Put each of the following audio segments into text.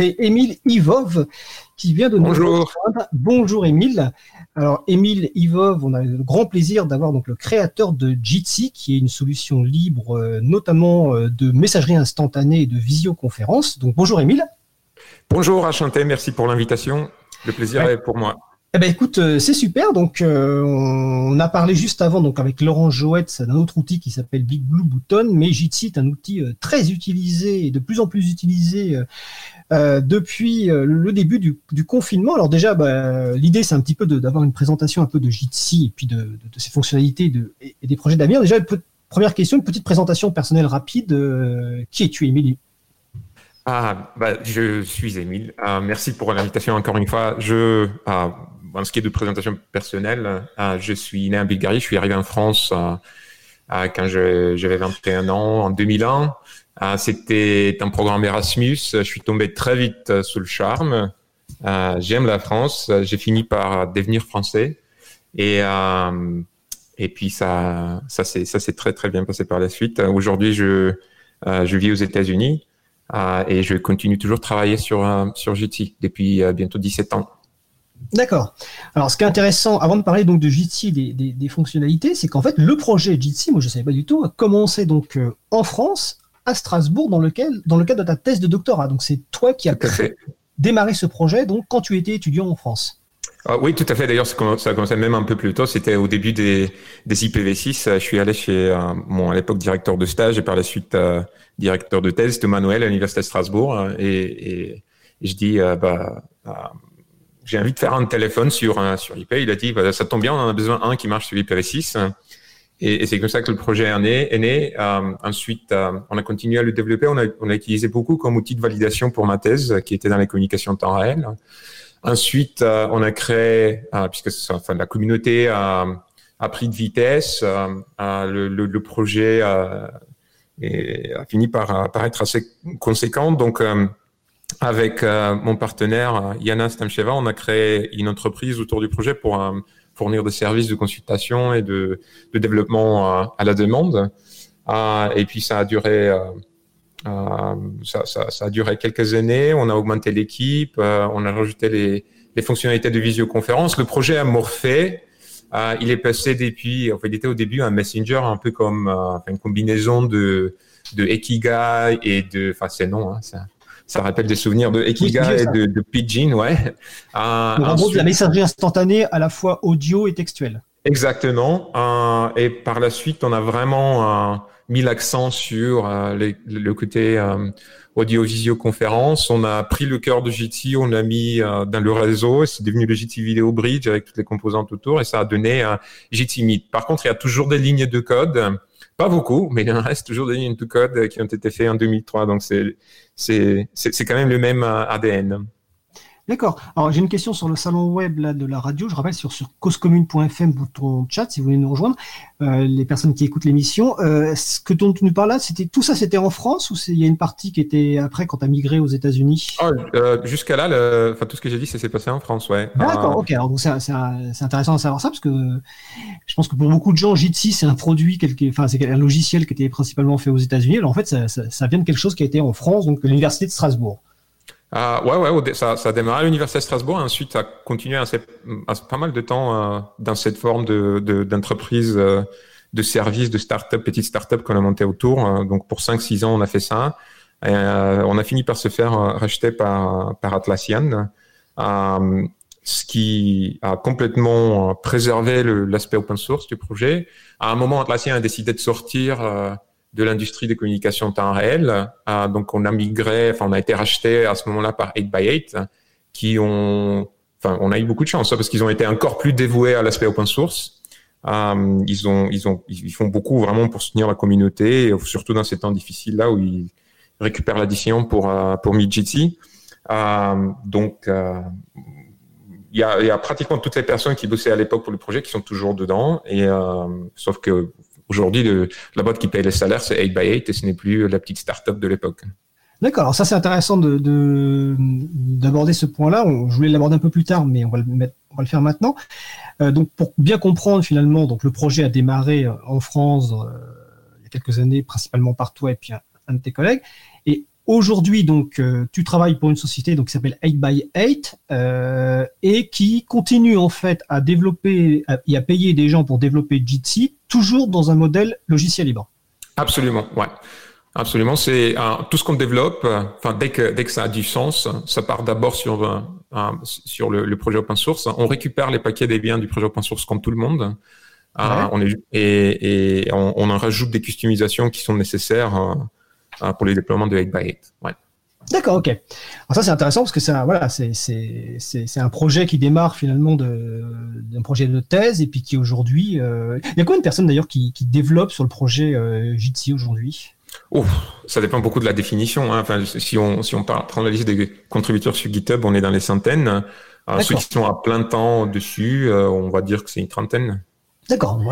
c'est Émile Ivov qui vient de nous Bonjour. rejoindre. Bonjour Émile. Alors Émile Ivov, on a le grand plaisir d'avoir donc le créateur de Jitsi, qui est une solution libre, euh, notamment euh, de messagerie instantanée et de visioconférence. Donc bonjour Émile. Bonjour, enchanté, merci pour l'invitation. Le plaisir Ouais. est pour moi. Eh ben écoute, euh, c'est super. Donc euh, on a parlé juste avant donc avec Laurent Joët d'un autre outil qui s'appelle Big Blue Button, mais Jitsi est un outil euh, très utilisé et de plus en plus utilisé depuis le début du, confinement. Alors déjà, bah, l'idée c'est un petit peu d'avoir une présentation un peu de Jitsi et puis de, ses fonctionnalités et, des projets d'avenir. Déjà, première question, une petite présentation personnelle rapide. Qui es-tu, Émilie? Ah, bah, je suis Émile. Merci pour l'invitation encore une fois. Je, en ce qui est de présentation personnelle, euh, je suis né en Bulgarie. Je suis arrivé en France euh, euh, quand j'avais 21 ans, en 2001. Euh, C'était un programme Erasmus. Je suis tombé très vite sous le charme. J'aime la France. J'ai fini par devenir français. Et, et puis ça, ça s'est très très bien passé par la suite. Aujourd'hui, je, vis aux États-Unis. Et je continue toujours de travailler sur, sur depuis bientôt 17 ans. D'accord. Alors, ce qui est intéressant, avant de parler donc de Jitsi des, des, des fonctionnalités, c'est qu'en fait, le projet Jitsi, moi je ne savais pas du tout, a commencé donc euh, en France, à Strasbourg, dans, lequel, dans le cadre de ta thèse de doctorat. Donc, c'est toi qui as démarré ce projet, donc quand tu étais étudiant en France. Ah oui, tout à fait. D'ailleurs, ça a commencé même un peu plus tôt. C'était au début des, des IPv6. Euh, Je suis allé chez euh, mon, à l'époque, directeur de stage et par la suite euh, directeur de thèse de Manuel à l'Université de Strasbourg. Euh, Et, et, et je dis, euh, bah, euh, j'ai envie de faire un téléphone sur, un- sur IP. Il a dit, bah, ça tombe bien, on en a besoin d'un qui marche sur IPv6. Et, et c'est comme ça que le projet est né. Est né. Euh, ensuite, euh, on a continué à le développer. On a, on a utilisé beaucoup comme outil de validation pour ma thèse, qui était dans les communications en temps réel. Ensuite, euh, on a créé, euh, puisque enfin, la communauté a, a pris de vitesse, euh, euh, le, le, le projet euh, est- a fini par, euh, par être assez conséquent. Donc, euh, avec euh, mon partenaire euh, Yana Stamcheva, on a créé une entreprise autour du projet pour euh, fournir des services de consultation et de, de développement euh, à la demande. Euh, et puis, ça a duré. euh, ça, ça, ça a duré quelques années. On a augmenté l'équipe, on a rajouté les, les fonctionnalités de visioconférence. Le projet a morphé. Il est passé depuis, enfin, il était au début un messenger un peu comme une combinaison de, de Ekiga et de, enfin c'est non, hein, ça, rappelle des souvenirs de Ekiga et de, de Pidgin, ouais. Euh, Donc, en gros, de la messagerie instantanée à la fois audio et textuelle. Exactement. Euh, et par la suite, on a vraiment euh, mis l'accent sur euh, les- le côté euh, audio-visioconférence. On a pris le cœur de Jitsi, on l'a mis euh, dans le réseau. et C'est devenu le Jitsi Video Bridge avec toutes les composantes autour et ça a donné un Jitsi Meet. Par contre, il y a toujours des lignes de code. Pas beaucoup, mais il en reste toujours des lignes de code qui ont été faites en 2003. Donc, c'est quand même le même euh, ADN. D'accord. Alors, j'ai une question sur le salon web là, de la radio. Je rappelle sur, sur causecommune.fm, bouton chat, si vous voulez nous rejoindre, euh, les personnes qui écoutent l'émission. Euh, ce que dont tu nous parles là, c'était tout ça, c'était en France ou c'est- il y a une partie qui était après quand tu as migré aux États-Unis? Oh, euh, Jusqu'à là, le, tout ce que j'ai dit, ça s'est passé en France, ouais. D'accord, Euh, ok. Alors, donc, c'est c'est c'est intéressant de savoir ça parce que je pense que pour beaucoup de gens, Jitsi, c'est un produit, quelque, enfin, c'est un logiciel qui était principalement fait aux États-Unis. Alors, en fait, ça, ça, ça vient de quelque chose qui a été en France, donc l'université de Strasbourg. Ah, ouais, ouais, ça, ça a démarré à l'Université de Strasbourg et ensuite a continué assez, assez- pas mal de temps euh, dans cette forme de, de- d'entreprise, euh, de service, de start-up, petite start-up qu'on a monté autour. Euh, donc pour 5-6 ans, on a fait ça. Et, euh, on a fini par se faire euh, racheter par, par Atlassian, euh, ce qui a complètement euh, préservé l'aspect open source du projet. À un moment, Atlassian a décidé de sortir euh, de l'industrie des communications en temps réel. Euh, donc, on a migré, enfin, on a été racheté à ce moment-là par 8x8, qui ont, enfin, on a eu beaucoup de chance, hein, parce qu'ils ont été encore plus dévoués à l'aspect open source. Euh, ils ont, ils ont, ils font beaucoup vraiment pour soutenir la communauté, surtout dans ces temps difficiles là où ils récupèrent l'addition pour euh, pour Midjitsi. Euh, donc, euh, il y a, il y a pratiquement toutes les personnes qui bossaient à l'époque pour le projet qui sont toujours dedans, et euh, sauf que Aujourd'hui, la boîte qui paye les salaires, c'est 8x8 et ce n'est plus la petite start-up de l'époque. D'accord, alors ça c'est intéressant de- de- d'aborder ce point-là. Je voulais l'aborder un peu plus tard, mais on va le, faire maintenant. Euh, donc pour bien comprendre finalement, donc le projet a démarré euh, en France euh, il y a quelques années, principalement par toi et puis un de tes collègues. Aujourd'hui, donc, tu travailles pour une société donc, qui s'appelle 8x8 et qui continue en fait à développer et à payer des gens pour développer Jitsi, toujours dans un modèle logiciel libre. Absolument, ouais. Absolument, c'est tout ce qu'on développe. Enfin, dès que dès que ça a du sens, ça part d'abord sur sur le, projet open source. On récupère les paquets des biens du projet open source comme tout le monde. on est, et, et on, en rajoute des customisations qui sont nécessaires pour les déploiements de 8x8. Ouais. D'accord, ok. Alors ça c'est intéressant parce que c'est voilà, c'est un projet qui démarre finalement d'un projet de thèse et puis qui aujourd'hui, euh, il y a combien de personnes d'ailleurs qui, qui développent sur le projet euh, Jitsi aujourd'hui? Oh, ça dépend beaucoup de la définition. Hein. Enfin, si on si on prend la liste des contributeurs sur GitHub, on est dans les centaines. Euh, ceux qui sont à plein temps dessus, euh, on va dire que c'est une trentaine. D'accord,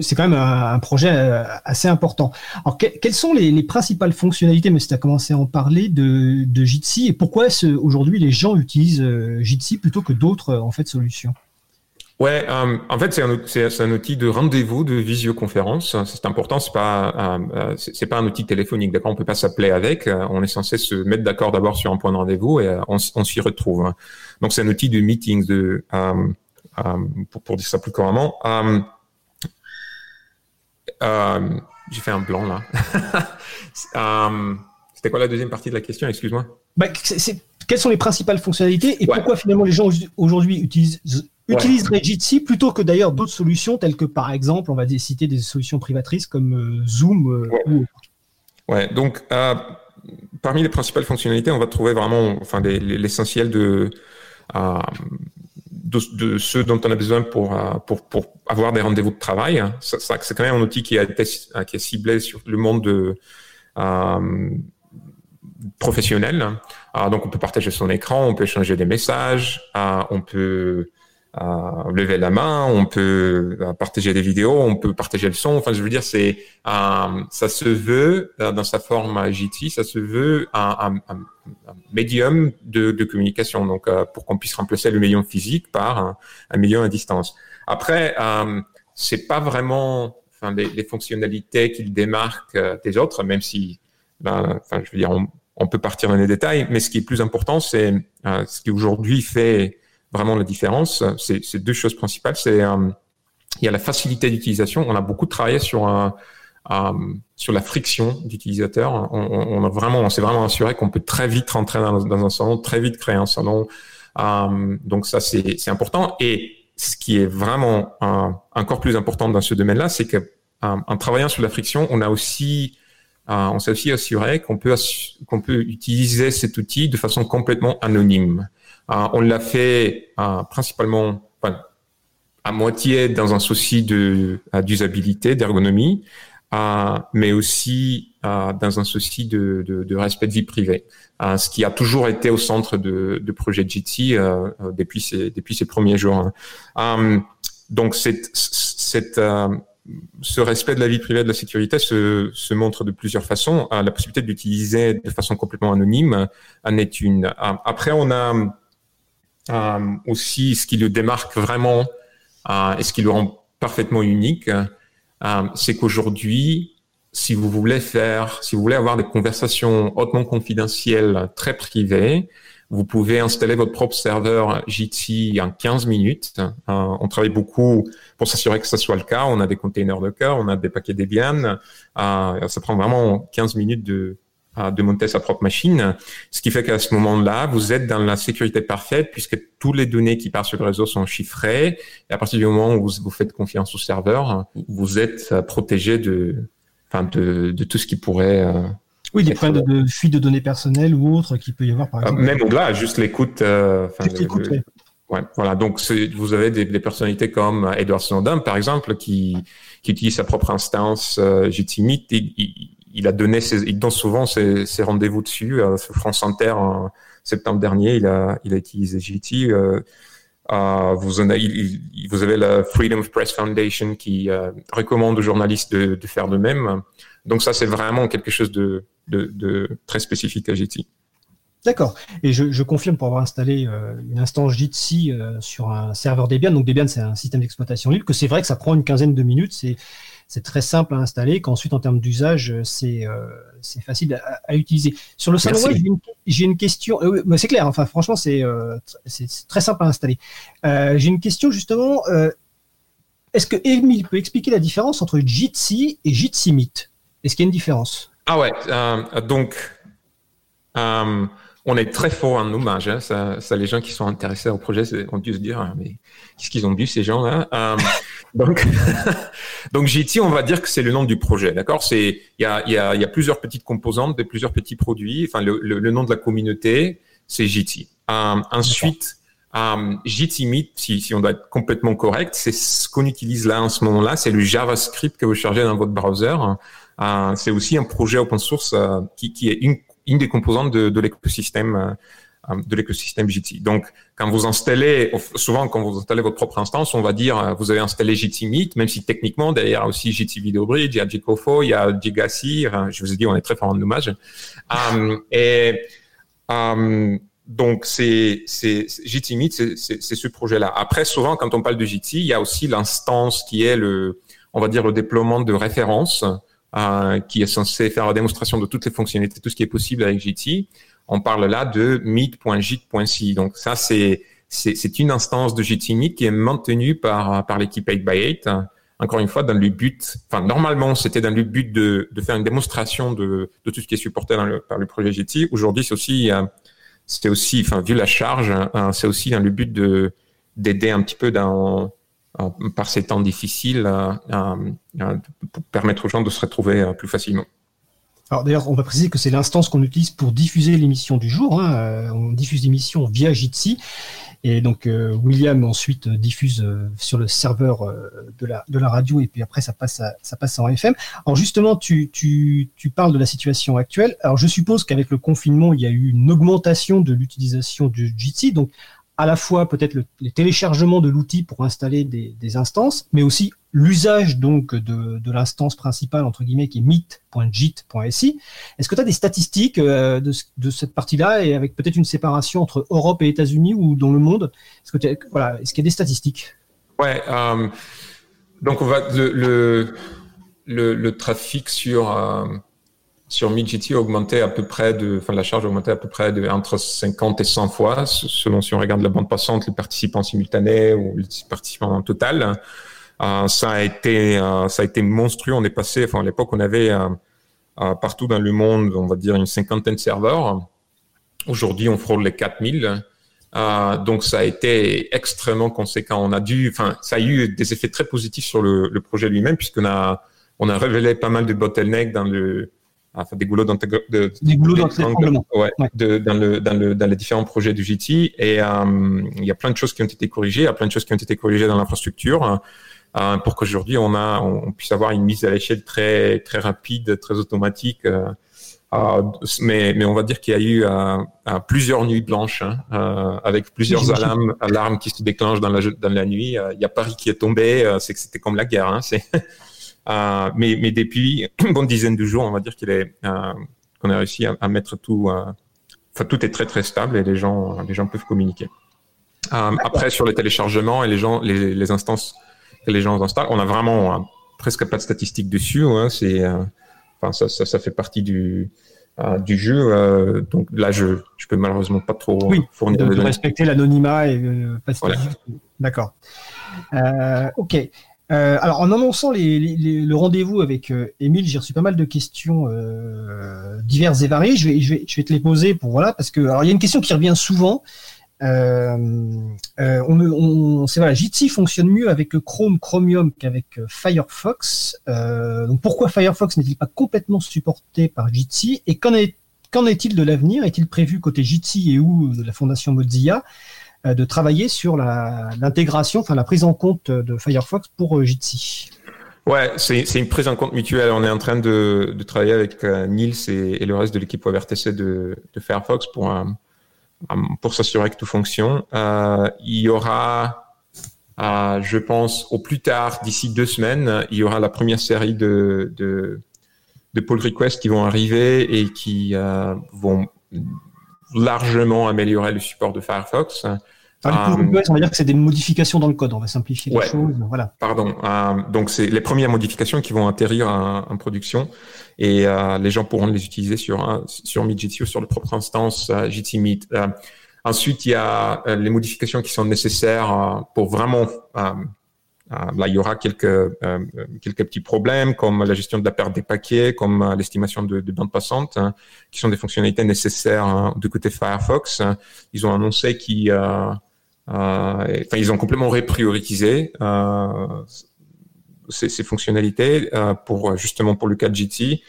c'est quand même un, projet euh, assez important. Alors, quelles sont les, principales fonctionnalités, mais tu as commencé à en parler, de, de Jitsi et pourquoi aujourd'hui les gens utilisent Jitsi plutôt que d'autres en fait solutions? Ouais, euh, en fait, c'est un, un, outil de rendez-vous, de visioconférence. C'est important, c'est pas, euh, euh c'est pas un outil téléphonique. D'accord, on peut pas s'appeler avec. Euh, on est censé se mettre d'accord d'abord sur un point de rendez-vous et on, on s'y retrouve. Donc, c'est un outil de meetings, de, pour, pour, dire ça plus couramment. J'ai fait un blanc là. C'était quoi la deuxième partie de la question? Excuse-moi. Bah, quelles sont les principales fonctionnalités et pourquoi finalement les gens aujourd'hui utilisent utiliserait Jitsi plutôt que d'ailleurs d'autres solutions telles que par exemple, on va citer des solutions privatrices comme euh, Zoom euh, ouais. Ouais, donc euh, parmi les principales fonctionnalités, on va trouver vraiment enfin l'essentiel de, de, ce dont on a besoin pour pour, pour avoir des rendez-vous de travail. Ça, c'est quand même un outil qui, a été, qui est ciblé sur le monde de, professionnel. donc on peut partager son écran, on peut échanger des messages, on peut lever la main, on peut euh, partager des vidéos, on peut partager le son. Enfin, je veux dire, c'est euh, ça se veut euh, dans sa forme JT, ça se veut un, un, un médium de, de, communication. Donc, pour qu'on puisse remplacer le médium physique par un, un médium à distance. Après, c'est pas vraiment enfin, les, les fonctionnalités qui le démarquent des autres, même si, ben, enfin, je veux dire, on, on, peut partir dans les détails. Mais ce qui est plus important, c'est ce qui aujourd'hui fait vraiment la différence, c'est deux choses principales. C'est euh, il y a la facilité d'utilisation. On a beaucoup travaillé sur un, euh, sur la friction d'utilisateur. On, a vraiment, on s'est vraiment assuré qu'on peut très vite rentrer dans, un salon, très vite créer un salon. Euh, donc ça, c'est important. Et ce qui est vraiment encore plus important dans ce domaine-là, c'est que en travaillant sur la friction, on a aussi on s'est aussi assuré qu'on peut qu'on peut utiliser cet outil de façon complètement anonyme. Euh, on l'a fait euh, principalement, à moitié dans un souci de euh, d'usabilité, d'ergonomie, mais aussi dans un souci de, respect de vie privée, ce qui a toujours été au centre de, de projet Jitsi depuis ses premiers jours. Hein. donc ce respect de la vie privée de la sécurité se, se montre de plusieurs façons. la possibilité d'utiliser de façon complètement anonyme en est une. après, on a aussi, ce qui le démarque vraiment euh, et ce qui le rend parfaitement unique, euh, c'est qu'aujourd'hui, si vous voulez faire, si vous voulez avoir des conversations hautement confidentielles, très privées, vous pouvez installer votre propre serveur Jitsi en 15 minutes. Euh, on travaille beaucoup pour s'assurer que ça soit le cas. On a des containers de cœur, on a des paquets Debian. Euh, ça prend vraiment 15 minutes de, de monter sa propre machine. Ce qui fait qu'à ce moment-là, vous êtes dans la sécurité parfaite puisque tous les données qui partent sur le réseau sont chiffrées. Et à partir du moment où vous, faites confiance au serveur, vous êtes euh, protégé de, enfin de, de tout ce qui pourrait euh, oui, des problèmes de, fuite de données personnelles ou autres qui peut y avoir, par euh, exemple. Même au-delà, juste l'écoute. Euh, juste l'écoute, oui. Ouais, voilà. Donc, vous avez des, des, personnalités comme Edward Snowden, par exemple, qui, qui utilise sa propre instance euh, et il, il a donné il donne souvent ses, rendez-vous dessus. France Inter en septembre dernier, il a, il utilisé GT. Euh, vous, il, avez la Freedom of Press Foundation qui euh, recommande aux journalistes de, faire de même. Donc ça, c'est vraiment quelque chose de, très spécifique à GT. D'accord. Et je, confirme pour avoir installé euh, une instance Jitsi sur un serveur Debian. Donc Debian, c'est un système d'exploitation libre. Que c'est vrai que ça prend une quinzaine de minutes. C'est c'est très simple à installer, qu'ensuite en termes d'usage, c'est c'est facile à, utiliser. Sur le salon j'ai une, question. c'est clair. Enfin, franchement, c'est c'est très simple à installer. j'ai une question justement. Est-ce que Emile peut expliquer la différence entre Jitsi et Jitsi Meet Est-ce qu'il y a une différence? Ah ouais, donc euh, on est très fort en hommage. Hein. Ça, ça, les gens qui sont intéressés au projet ont dû se dire, ah, mais qu'est-ce qu'ils ont vu ces gens-là euh, Donc, donc JT, on va dire que c'est le nom du projet. D'accord? C'est il y a, y, a, y a plusieurs petites composantes, plusieurs petits produits. Enfin, le, le, nom de la communauté, c'est JT. Euh, ensuite, euh, Meet, si, si on doit être complètement correct, c'est ce qu'on utilise là en ce moment-là. C'est le JavaScript que vous chargez dans votre browser. Euh, c'est aussi un projet open source qui, qui est une une des composantes de, l'écosystème euh, de l'écosystème JT. Donc, quand vous installez, souvent quand vous installez votre propre instance, on va dire euh, vous avez installé JT Meet, même si techniquement derrière aussi JT Video Bridge, il y a Jcofo, il y a Gigacy. Je vous ai dit, on est très fort en hommage. um, et um, donc, c'est, JT Meet, c'est, ce projet-là. Après, souvent, quand on parle de JT, il y a aussi l'instance qui est le, on va dire, le déploiement de références euh, qui est censé faire la démonstration de toutes les fonctionnalités, tout ce qui est possible avec JT. On parle là de meet.jit.c. Donc ça, c'est c'est une instance de JT Meet qui est maintenue par par l'équipe 8x8. Encore une fois, dans le but, enfin normalement c'était dans le but de, de faire une démonstration de, de tout ce qui est supporté dans le, par le projet JT. Aujourd'hui, c'est aussi euh, c'était aussi, enfin vu la charge, hein, c'est aussi dans le but de d'aider un petit peu dans par ces temps difficiles euh, euh, pour permettre aux gens de se retrouver plus facilement. Alors d'ailleurs, on va préciser que c'est l'instance qu'on utilise pour diffuser l'émission du jour. Hein. On diffuse l'émission via Jitsi. Et donc William ensuite diffuse sur le serveur de, la, radio et puis après ça passe, ça passe en FM. Alors justement, tu, tu, tu parles de la situation actuelle. Alors je suppose qu'avec le confinement, il y a eu une augmentation de l'utilisation du Jitsi. Donc à la fois peut-être le, les téléchargements de l'outil pour installer des, instances, mais aussi l'usage donc de, l'instance principale entre guillemets qui est meet.jit.si. Est-ce que tu as des statistiques euh, de, cette partie-là et avec peut-être une séparation entre Europe et États-Unis ou dans le monde Est-ce voilà, est-ce qu'il y a des statistiques? Ouais. Euh, donc on va le, le trafic sur euh, sur MidGT augmenté à peu près de, enfin la charge augmentait à peu près de entre 50 et 100 fois, selon si on regarde la bande passante, les participants simultanés ou les participants en total. Euh, ça a été, euh, ça a été monstrueux. On est passé, enfin à l'époque on avait euh, partout dans le monde, on va dire une cinquantaine de serveurs. Aujourd'hui on frôle les 4000. Euh, donc ça a été extrêmement conséquent. On a dû, enfin ça a eu des effets très positifs sur le, le projet lui-même puisqu'on a, on a révélé pas mal de bottlenecks dans le enfin des goulots ouais, de, dans, le, dans, le, dans les différents projets du JT. Et euh, il y a plein de choses qui ont été corrigées, il y a plein de choses qui ont été corrigées dans l'infrastructure euh, pour qu'aujourd'hui on, a, on puisse avoir une mise à l'échelle très, très rapide, très automatique. Euh, mais, mais on va dire qu'il y a eu euh, plusieurs nuits blanches hein, euh, avec plusieurs alarmes, alarmes qui se déclenchent dans la, dans la nuit. Il y a Paris qui est tombé, c'est que c'était comme la guerre. Hein, c'est mais, mais depuis une bonne dizaine de jours, on va dire qu'il est euh, qu'on a réussi à, à mettre tout. Euh, enfin, tout est très très stable et les gens les gens peuvent communiquer. après, sur les téléchargements et les gens les, les instances que les gens installent, on a vraiment presque pas de statistiques dessus. Hein, c'est enfin ça, ça, ça, fait partie du euh, du jeu. Euh, donc là, je je peux malheureusement pas trop oui, fournir de, de respecter l'anonymat et euh, pas voilà. D'accord. ok. Euh, alors, en annonçant le rendez-vous avec euh, Émile, j'ai reçu pas mal de questions euh, diverses et variées. Je vais, je, vais, je vais te les poser pour voilà, parce que alors il y a une question qui revient souvent. Euh, on, on, voilà, Jitsi fonctionne mieux avec Chrome, Chromium qu'avec Firefox. donc pourquoi Firefox n'est-il pas complètement supporté par Jitsi Et qu'en est, qu'en est-il de l'avenir? Est-il prévu côté Jitsi et ou de la fondation Mozilla? De travailler sur l'intégration, enfin la prise en compte de Firefox pour euh, Jitsi. Ouais, c'est une prise en compte mutuelle. On est en train de, travailler avec euh, Niels et, le reste de l'équipe WebRTC de, de Firefox pour, s'assurer que tout fonctionne. Euh, il y aura, euh, je pense, au plus tard, d'ici deux semaines, il y aura la première série de, pull requests qui vont arriver et qui euh, vont largement améliorer le support de Firefox. Enfin, on va dire que c'est des modifications dans le code. On va simplifier les choses. Voilà. Pardon. donc, c'est les premières modifications qui vont atterrir en, production et les gens pourront les utiliser sur sur MeetGTC ou sur leur propre instance Jitsi Meet. ensuite, il y a les modifications qui sont nécessaires pour vraiment euh, là, il y aura quelques, euh, quelques petits problèmes comme la gestion de la perte des paquets, comme euh, l'estimation de, de bande passante, hein, qui sont des fonctionnalités nécessaires hein, de côté Firefox. Ils ont annoncé qu'ils, euh, ont complètement repriorisé ces, ces, fonctionnalités pour justement pour le cas de GT,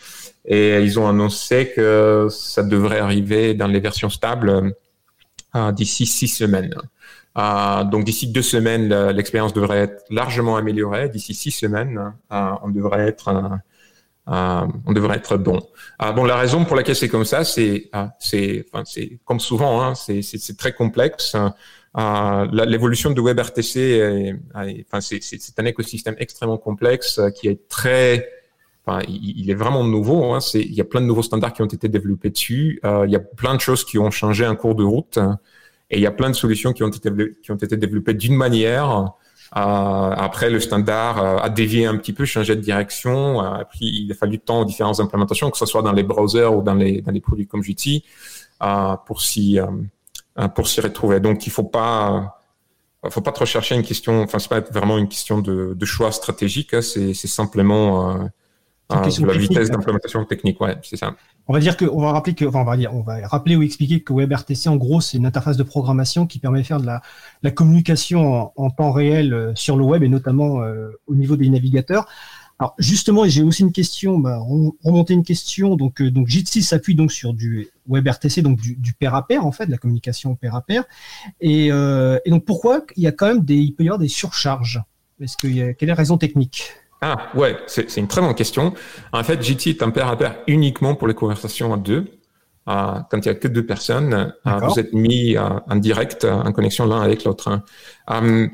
et ils ont annoncé que ça devrait arriver dans les versions stables d'ici six semaines. Euh, donc d'ici deux semaines, l'expérience devrait être largement améliorée. D'ici six semaines, euh, on devrait être euh, on devrait être bon. bon, la raison pour laquelle c'est comme ça, c'est c'est enfin, c'est comme souvent, hein, c'est très complexe. L'évolution de WebRTC, enfin, c'est un écosystème extrêmement complexe qui est très Enfin, il, est vraiment nouveau. Hein, il y a plein de nouveaux standards qui ont été développés dessus. il y a plein de choses qui ont changé en cours de route. Et il y a plein de solutions qui ont été, qui ont été développées d'une manière. Euh, après, le standard euh, a dévié un petit peu, changé de direction. Euh, puis, il a fallu du temps aux différentes implémentations, que ce soit dans les browsers ou dans les, dans les produits comme Jitsi, pour s'y pour retrouver. Donc, il faut pas faut pas trop chercher une question. Enfin, c'est pas vraiment une question de, de choix stratégique. Hein, c'est simplement la vitesse d'implémentation technique. Ouais, c'est ça. On va dire que, on va rappeler que, enfin, on va dire, on va rappeler ou expliquer que WebRTC, en gros, c'est une interface de programmation qui permet de faire de la, la communication en, temps réel euh, sur le web et notamment euh, au niveau des navigateurs. Alors justement, j'ai aussi une question, bah, remonter une question. Donc, euh, donc Jitsi s'appuie donc sur du WebRTC, donc du, du pair à pair en fait, de la communication pair à pair. Et, euh, et donc pourquoi il y a quand même des, il peut y avoir des surcharges? Est-ce qu'il y a quelle est la raison technique? Ah ouais, c'est une très bonne question. En fait, JT est un pair à pair uniquement pour les conversations à deux. Euh, quand il y a que deux personnes, euh, vous êtes mis euh, en direct, en connexion l'un avec l'autre. Hein.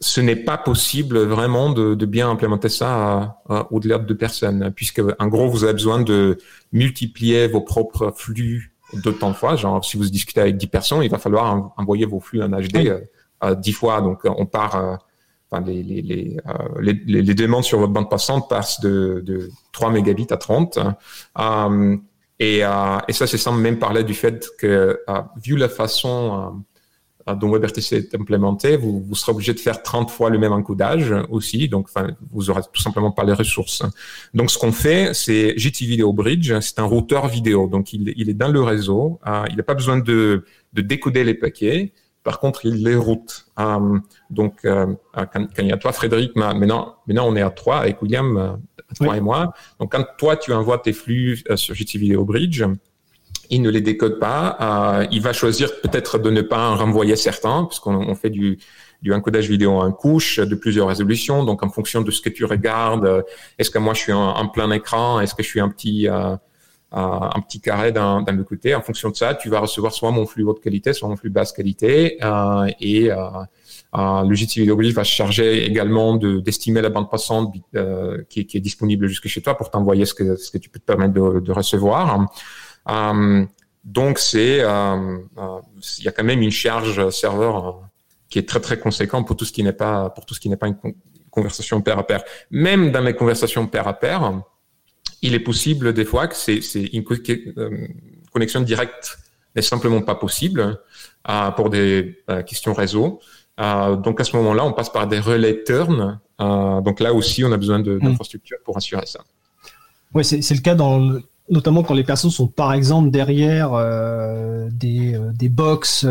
ce n'est pas possible vraiment de, bien implémenter ça au-delà de deux personnes, puisque en gros, vous avez besoin de multiplier vos propres flux de fois. Genre, si vous discutez avec 10 personnes, il va falloir envoyer vos flux en HD dix fois. Donc, on part euh, les, demandes sur votre bande passante passent de, de 3 mégabits à 30. Euh, et, euh, et, ça, c'est sans même parler du fait que, vu la façon dont WebRTC est implémenté, vous, serez obligé de faire 30 fois le même encodage aussi. Donc, vous aurez tout simplement pas les ressources. Donc, ce qu'on fait, c'est JT Video Bridge. C'est un routeur vidéo. Donc, il, est dans le réseau. il n'a pas besoin de décoder les paquets. Par contre, il les route. Euh, donc, euh, quand, il y a toi, Frédéric, maintenant, maintenant on est à trois avec William, euh, toi et moi. Donc, quand toi, tu envoies tes flux sur JT Video Bridge, il ne les décode pas. il va choisir peut-être de ne pas en renvoyer certains, puisqu'on fait du, du encodage vidéo en couche de plusieurs résolutions. Donc, en fonction de ce que tu regardes, est-ce que moi je suis en, plein écran, est-ce que je suis un petit un petit carré d'un le côté. En fonction de ça, tu vas recevoir soit mon flux haute qualité, soit mon flux basse qualité. Euh, et euh, euh, Video va se charger également d'estimer la bande passante euh, qui, qui, est disponible jusque chez toi pour t'envoyer ce que, ce que tu peux te permettre de, de recevoir. Euh, donc c'est, euh, il y a quand même une charge serveur qui est très très conséquente pour tout ce qui n'est pas pour tout ce qui n'est pas une conversation pair à pair. Même dans mes conversations pair à pair, il est possible des fois que c'est une euh, connexion directe n'est simplement pas possible euh, pour des euh, questions réseau. donc à ce moment-là, on passe par des relais turn. donc là aussi, on a besoin hmm. d'infrastructures pour assurer ça. Oui, c'est le cas dans notamment quand les personnes sont par exemple derrière des, des box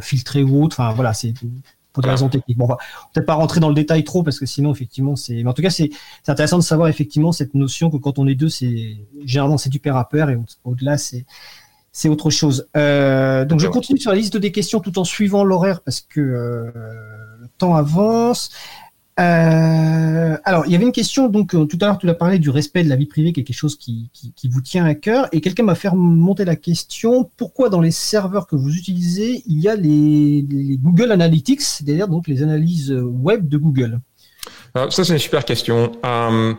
filtrées ou autres. Enfin voilà, c'est pour des raisons techniques. Bon, on va peut-être pas rentrer dans le détail trop parce que sinon, effectivement, c'est. Mais en tout cas, c'est intéressant de savoir effectivement cette notion que quand on est deux, c'est généralement c'est du pair à pair et au-delà, c'est c'est autre chose. Euh, donc, je continue sur la liste des questions tout en suivant l'horaire parce que euh, le temps avance. Euh, alors, il y avait une question, donc euh, tout à l'heure, tu as parlé du respect de la vie privée, quelque chose qui, qui, qui vous tient à cœur, et quelqu'un m'a fait monter la question, pourquoi dans les serveurs que vous utilisez, il y a les, les Google Analytics, c'est-à-dire donc les analyses web de Google? Alors, Ça, c'est une super question. Euh,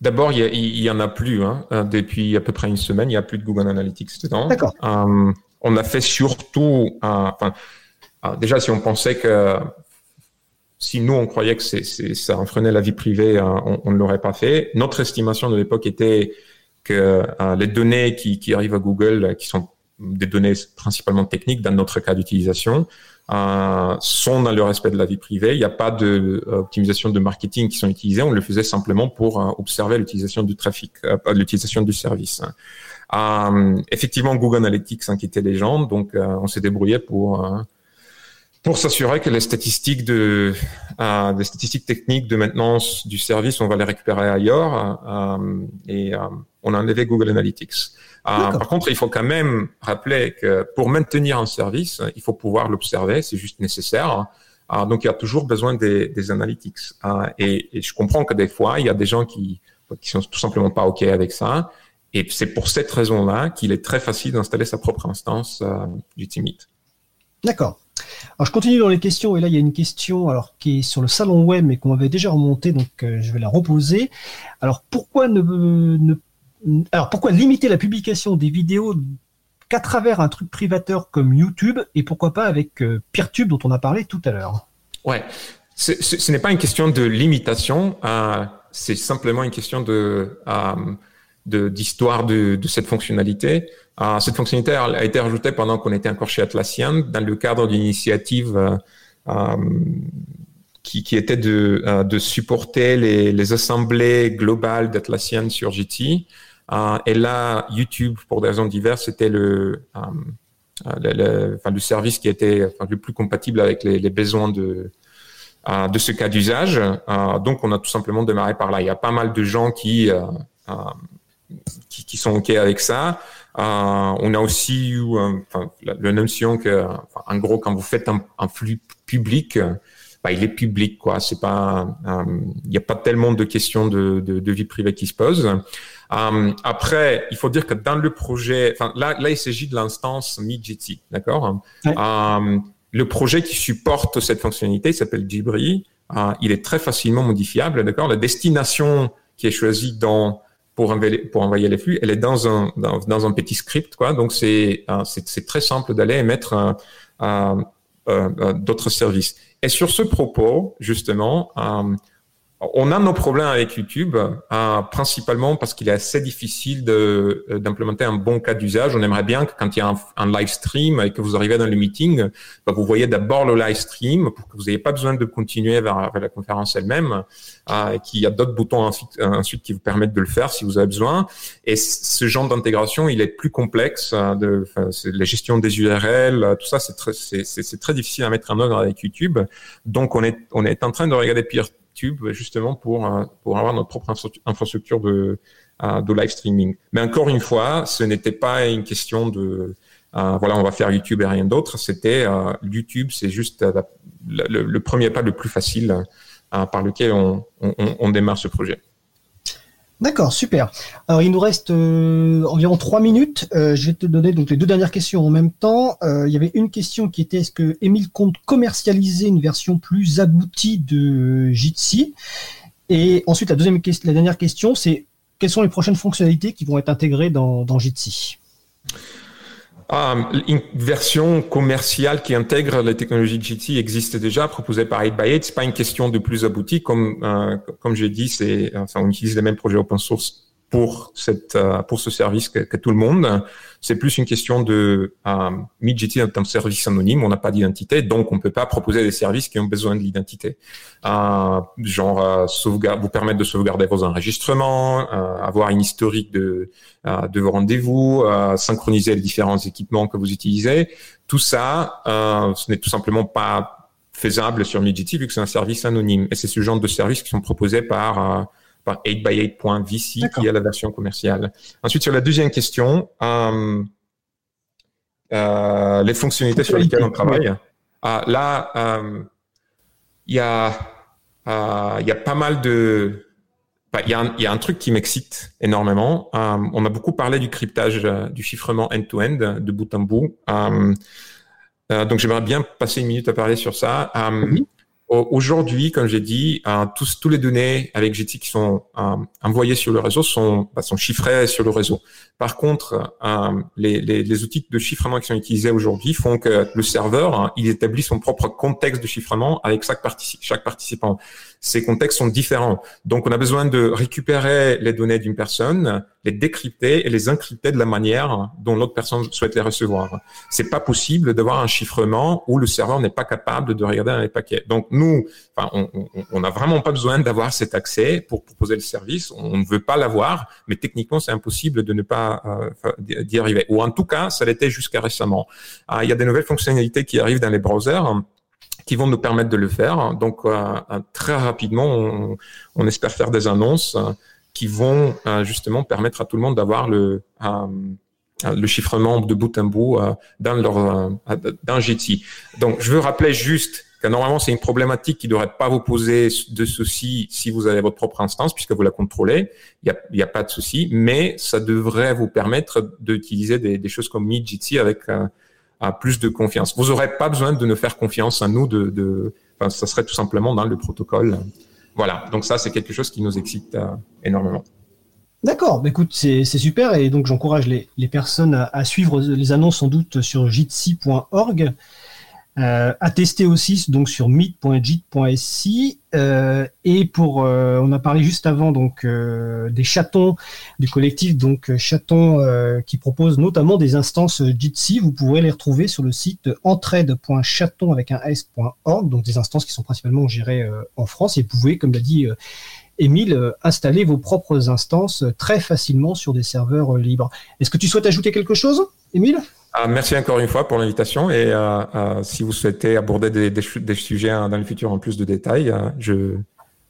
D'abord, il y, en a plus, hein, euh, depuis à peu près une semaine, il n'y a plus de Google Analytics dedans. D'accord. Euh, on a fait surtout, déjà, si on pensait que si nous on croyait que c'est, ça enfreignait la vie privée, on, on ne l'aurait pas fait. Notre estimation de l'époque était que les données qui, qui arrivent à Google, qui sont des données principalement techniques dans notre cas d'utilisation, euh, sont dans le respect de la vie privée. Il n'y a pas d'optimisation de, de marketing qui sont utilisées. On le faisait simplement pour euh, observer l'utilisation du trafic, euh, l'utilisation du service. Euh, effectivement, Google Analytics inquiétait les gens, donc euh, on s'est débrouillé pour pour s'assurer que les statistiques de des statistiques techniques de maintenance du service, on va les récupérer ailleurs et on a enlevé Google Analytics. Euh, par contre, il faut quand même rappeler que pour maintenir un service, il faut pouvoir l'observer, c'est juste nécessaire. Euh, donc, il y a toujours besoin des, des analytics. Euh, et, et, je comprends que des fois, il y a des gens qui qui sont tout simplement pas ok avec ça. Et c'est pour cette raison-là qu'il est très facile d'installer sa propre instance euh, du Timid. D'accord. Alors je continue dans les questions et là il y a une question alors qui est sur le salon web mais qu'on avait déjà remonté donc je vais la reposer. Alors pourquoi ne, alors pourquoi limiter la publication des vidéos qu'à travers un truc privateur comme YouTube et pourquoi pas avec euh, Peertube dont on a parlé tout à l'heure? Ouais, ce n'est pas une question de limitation, euh, c'est simplement une question de euh, d'histoire de, de, cette fonctionnalité. Euh, cette fonctionnalité a été rajoutée pendant qu'on était encore chez Atlassian dans le cadre d'une initiative euh, qui, qui, était de, de supporter les, les assemblées globales d'Atlassian sur GT. Euh, et là, YouTube, pour des raisons diverses, c'était le, euh, le, le, enfin, le, service qui était le plus compatible avec les, les besoins de, euh, de ce cas d'usage. donc, on a tout simplement démarré par là. Il y a pas mal de gens qui, qui, qui, sont OK avec ça. on a aussi eu enfin, la, la, notion que, enfin, en gros, quand vous faites un, un flux public, bah, il est public, quoi. C'est pas, il n'y a pas tellement de questions de, de, de, vie privée qui se posent. Euh, après, il faut dire que dans le projet, enfin là, là, il s'agit de l'instance MidGT, d'accord? Ouais. euh, Le projet qui supporte cette fonctionnalité s'appelle Jibri. Euh, il est très facilement modifiable, d'accord? La destination qui est choisie dans pour envoyer, pour envoyer les flux, elle est dans un dans, dans un petit script, quoi. Donc c'est euh, c'est très simple d'aller émettre euh, euh, d'autres services. Et sur ce propos, justement, on a nos problèmes avec YouTube, euh, principalement parce qu'il est assez difficile euh, d'implémenter un bon cas d'usage. On aimerait bien que quand il y a un, live stream et que vous arrivez dans le meeting, bah, vous voyez d'abord le live stream pour que vous n'ayez pas besoin de continuer vers, la conférence elle-même, euh, et qu'il y a d'autres boutons ensuite, qui vous permettent de le faire si vous avez besoin. Et ce genre d'intégration, il est plus complexe. Euh, de, la gestion des URL, tout ça, c'est très, c'est, c'est très difficile à mettre en œuvre avec YouTube. Donc, on est, on est en train de regarder pire justement pour, euh, pour avoir notre propre infrastructure de, euh, de live streaming. Mais encore une fois, ce n'était pas une question de euh, voilà, on va faire YouTube et rien d'autre. C'était YouTube, c'est juste le, premier pas le plus facile par lequel on démarre ce projet. D'accord, super. Alors il nous reste euh, environ trois minutes. Euh, je vais te donner donc les deux dernières questions en même temps. Euh, il y avait une question qui était est-ce que Emile compte commercialiser une version plus aboutie de Jitsi? Et ensuite la deuxième question, la dernière question, c'est quelles sont les prochaines fonctionnalités qui vont être intégrées dans, dans Jitsi? Ah, une version commerciale qui intègre les technologies GT existe déjà, proposée par 8x8. C'est pas une question de plus abouti, comme euh, comme j'ai dit, c'est enfin, on utilise les mêmes projets open source pour cette euh, pour ce service que, que, tout le monde. C'est plus une question de euh, est un service anonyme, on n'a pas d'identité, donc on peut pas proposer des services qui ont besoin de l'identité. Euh, genre euh, sauvegarde, vous permettre de sauvegarder vos enregistrements, euh, avoir une historique de euh, de vos rendez-vous, synchroniser les différents équipements que vous utilisez. Tout ça, ce n'est tout simplement pas faisable sur MidGT vu que c'est un service anonyme. Et c'est ce genre de services qui sont proposés par par 8x8.vc qui est la version commerciale. Ensuite, sur la deuxième question, euh, euh, les fonctionnalités sur lesquelles on travaille. Ah, là, euh, il y, a, y a pas mal de... Il y, a un, y a un truc qui m'excite énormément. On a beaucoup parlé du cryptage, du chiffrement end-to-end, -end, de bout en bout. donc, j'aimerais bien passer une minute à parler sur ça. Oui Aujourd'hui, comme j'ai dit, euh, tous, tous les données avec Jitsi qui sont euh, envoyées sur le réseau sont, bah, sont chiffrées sur le réseau. Par contre, euh, les, les, les, outils de chiffrement qui sont utilisés aujourd'hui font que le serveur, hein, il établit son propre contexte de chiffrement avec chaque participant ces contextes sont différents. Donc, on a besoin de récupérer les données d'une personne, les décrypter et les encrypter de la manière dont l'autre personne souhaite les recevoir. C'est pas possible d'avoir un chiffrement où le serveur n'est pas capable de regarder un paquets. Donc, nous, on n'a vraiment pas besoin d'avoir cet accès pour proposer le service. On ne veut pas l'avoir, mais techniquement, c'est impossible de ne pas euh, d'y arriver. Ou en tout cas, ça l'était jusqu'à récemment. Ah, il y a des nouvelles fonctionnalités qui arrivent dans les browsers qui vont nous permettre de le faire. Donc euh, euh, très rapidement, on, espère faire des annonces euh, qui vont justement permettre à tout le monde d'avoir le le chiffrement de bout en bout dans leur dans Jitsi. Donc je veux rappeler juste que normalement c'est une problématique qui ne devrait pas vous poser de soucis si vous avez votre propre instance puisque vous la contrôlez. Il n'y a, a pas de souci, mais ça devrait vous permettre d'utiliser des, des, choses comme Jitsi avec à plus de confiance. Vous n'aurez pas besoin de nous faire confiance à nous, de, ça serait tout simplement dans le protocole. Voilà, donc ça c'est quelque chose qui nous excite euh, énormément. D'accord, bah, écoute, c'est super et donc j'encourage les, les, personnes à, à, suivre les annonces sans doute sur jitsi.org. Euh, à tester aussi donc sur meet.jit.si euh, et pour euh, on a parlé juste avant donc euh, des chatons du collectif donc chatons qui propose notamment des instances Jitsi. Vous pourrez les retrouver sur le site entraide.chaton avec un s.org donc des instances qui sont principalement gérées en France. Et vous pouvez comme l'a dit Émile, installer vos propres instances très facilement sur des serveurs libres. Est-ce que tu souhaites ajouter quelque chose, Émile? Ah, merci encore une fois pour l'invitation et euh, euh, si vous souhaitez aborder des, des, des, sujets hein, dans le futur en plus de détails, euh, je,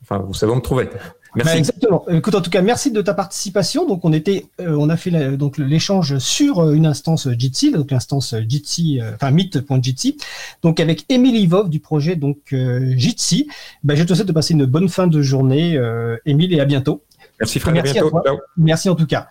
enfin, vous savez où me trouver. Merci. Bah, exactement. Écoute, en tout cas, merci de ta participation. Donc, on était, euh, on a fait la, donc l'échange sur une instance Jitsi, donc l'instance Jitsi, enfin meet.jitsi, donc avec Émile Ivov du projet donc Jitsi. Bah, je te souhaite de passer une bonne fin de journée, Émile, et à bientôt. Merci Fred, à bientôt. Merci en tout cas.